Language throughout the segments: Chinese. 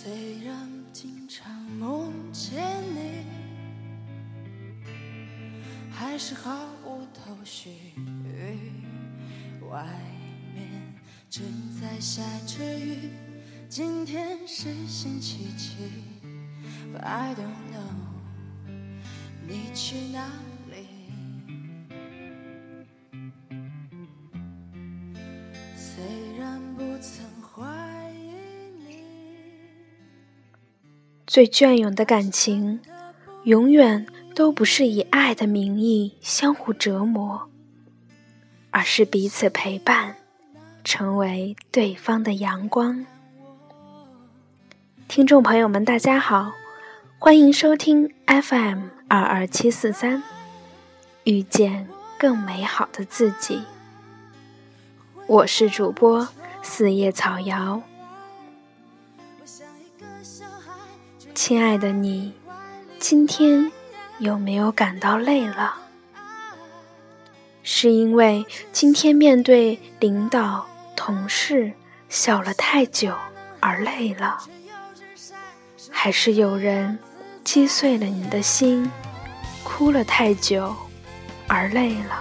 虽然经常梦见你，还是毫无头绪。外面正在下着雨，今天是星期几？But I don't know，你去哪最隽永的感情，永远都不是以爱的名义相互折磨，而是彼此陪伴，成为对方的阳光。听众朋友们，大家好，欢迎收听 FM 二二七四三，遇见更美好的自己。我是主播四叶草瑶。亲爱的你，今天有没有感到累了？是因为今天面对领导、同事笑了太久而累了，还是有人击碎了你的心，哭了太久而累了？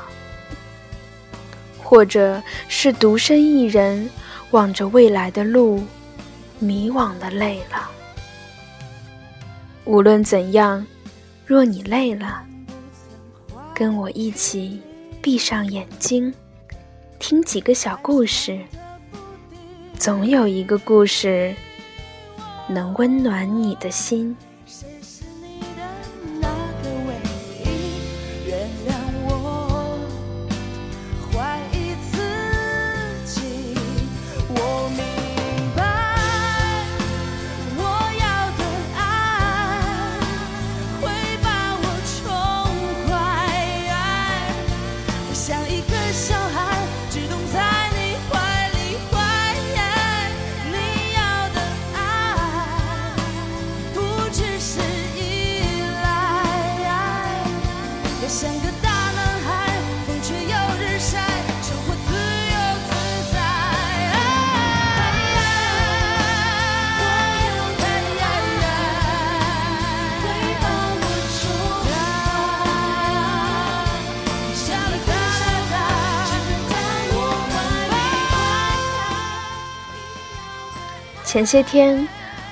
或者是独身一人望着未来的路，迷惘的累了？无论怎样，若你累了，跟我一起闭上眼睛，听几个小故事。总有一个故事能温暖你的心。前些天，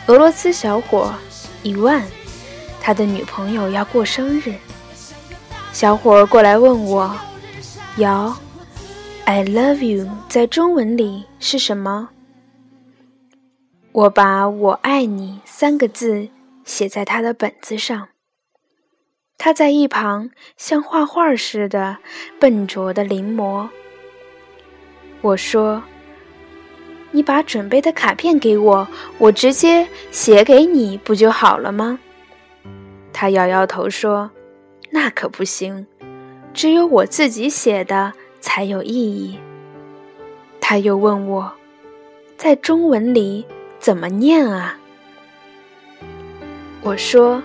俄罗斯小伙伊万，他的女朋友要过生日，小伙过来问我：“瑶，I love you 在中文里是什么？”我把我爱你三个字写在他的本子上，他在一旁像画画似的笨拙的临摹。我说。你把准备的卡片给我，我直接写给你不就好了吗？他摇摇头说：“那可不行，只有我自己写的才有意义。”他又问我，在中文里怎么念啊？我说，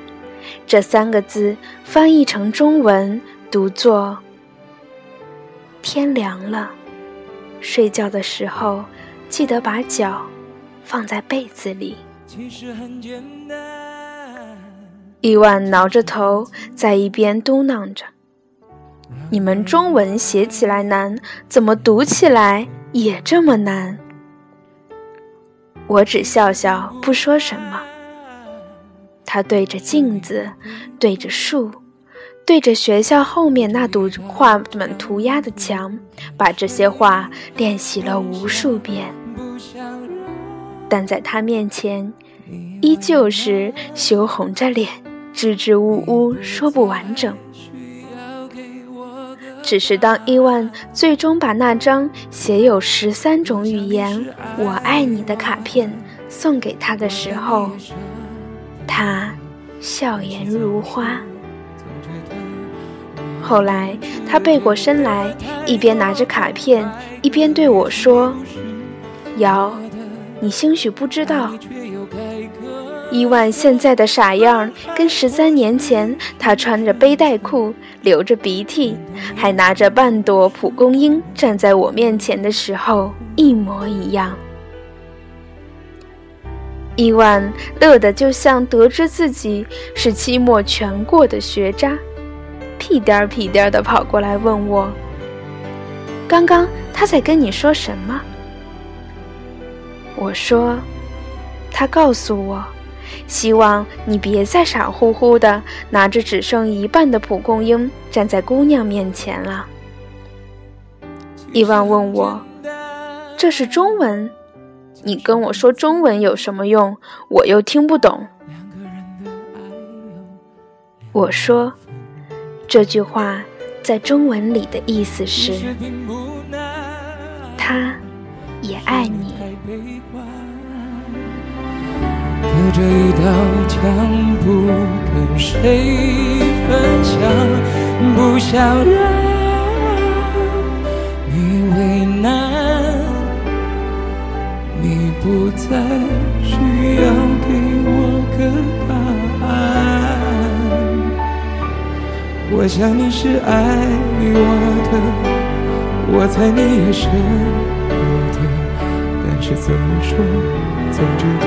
这三个字翻译成中文读作“天凉了，睡觉的时候。”记得把脚放在被子里。其实很简单。伊万挠着头，在一边嘟囔着：“你们中文写起来难，怎么读起来也这么难？”我只笑笑，不说什么。他对着镜子，对着树。对着学校后面那堵画满涂鸦的墙，把这些话练习了无数遍，但在他面前，依旧是羞红着脸，支支吾吾说不完整。只是当伊万最终把那张写有十三种语言“我爱你”的卡片送给他的时候，他笑颜如花。后来，他背过身来，一边拿着卡片，一边对我说：“瑶，你兴许不知道，伊万现在的傻样，跟十三年前他穿着背带裤、流着鼻涕，还拿着半朵蒲公英站在我面前的时候一模一样。”伊万乐得就像得知自己是期末全过的学渣，屁颠儿屁颠儿的跑过来问我：“刚刚他在跟你说什么？”我说：“他告诉我，希望你别再傻乎乎的拿着只剩一半的蒲公英站在姑娘面前了。”伊万问我：“这是中文？”你跟我说中文有什么用？我又听不懂。我说，这句话在中文里的意思是，他也爱你。隔着一道墙，不跟谁分享，不想让你为难。你不再需要给我个答案。我想你是爱我的，我猜你也舍不得。但是怎么说，总觉得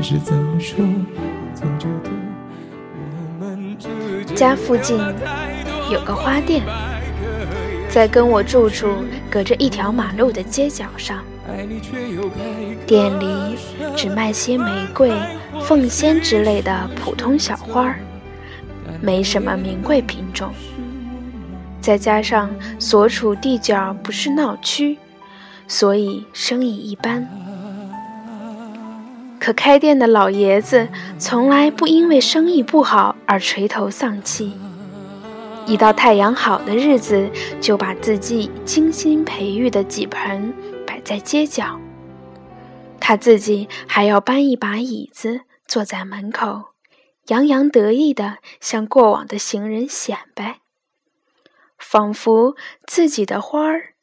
但是怎么说，总觉得我们之间家附近有个花店，在跟我住处隔着一条马路的街角上。店里只卖些玫瑰、凤仙之类的普通小花儿，没什么名贵品种。再加上所处地角不是闹区，所以生意一般。可开店的老爷子从来不因为生意不好而垂头丧气，一到太阳好的日子，就把自己精心培育的几盆摆。在街角，他自己还要搬一把椅子坐在门口，洋洋得意地向过往的行人显摆，仿佛自己的花儿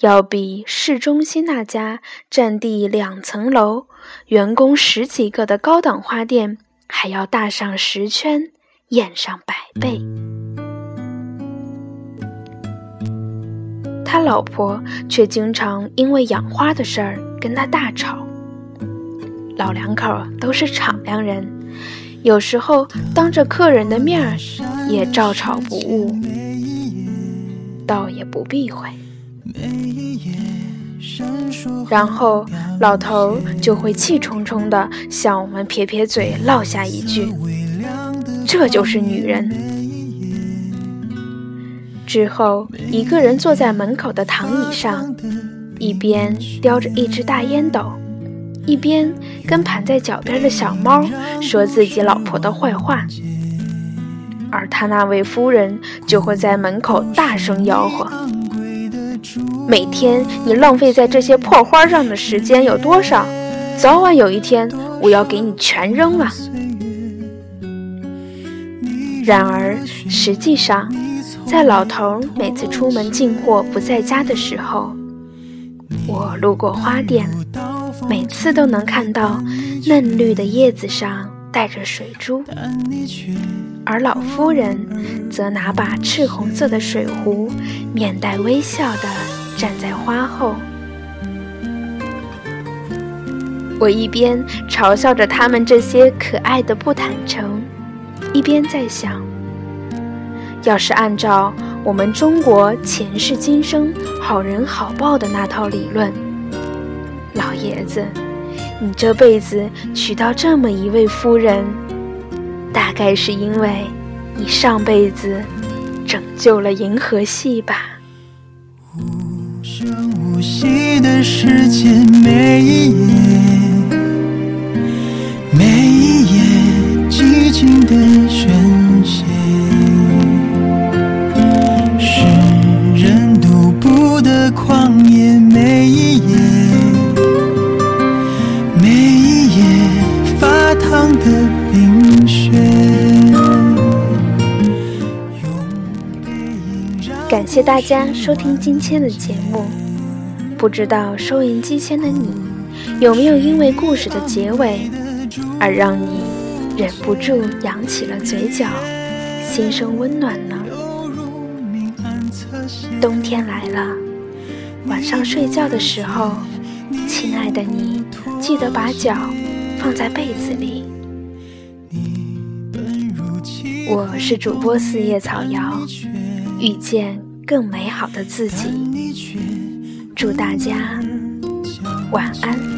要比市中心那家占地两层楼、员工十几个的高档花店还要大上十圈，艳上百倍。他老婆却经常因为养花的事儿跟他大吵。老两口都是敞亮人，有时候当着客人的面儿也照吵不误，倒也不避讳。然后老头就会气冲冲地向我们撇撇嘴，落下一句：“这就是女人。”之后，一个人坐在门口的躺椅上，一边叼着一只大烟斗，一边跟盘在脚边的小猫说自己老婆的坏话。而他那位夫人就会在门口大声吆喝：“每天你浪费在这些破花上的时间有多少？早晚有一天，我要给你全扔了。”然而，实际上。在老头每次出门进货不在家的时候，我路过花店，每次都能看到嫩绿的叶子上带着水珠，而老夫人则拿把赤红色的水壶，面带微笑地站在花后。我一边嘲笑着他们这些可爱的不坦诚，一边在想。要是按照我们中国前世今生好人好报的那套理论，老爷子，你这辈子娶到这么一位夫人，大概是因为你上辈子拯救了银河系吧。无声无息的时间，每一夜，感谢大家收听今天的节目。不知道收音机前的你，有没有因为故事的结尾，而让你忍不住扬起了嘴角，心生温暖呢？冬天来了，晚上睡觉的时候，亲爱的你，记得把脚放在被子里。我是主播四叶草瑶，遇见更美好的自己。祝大家晚安。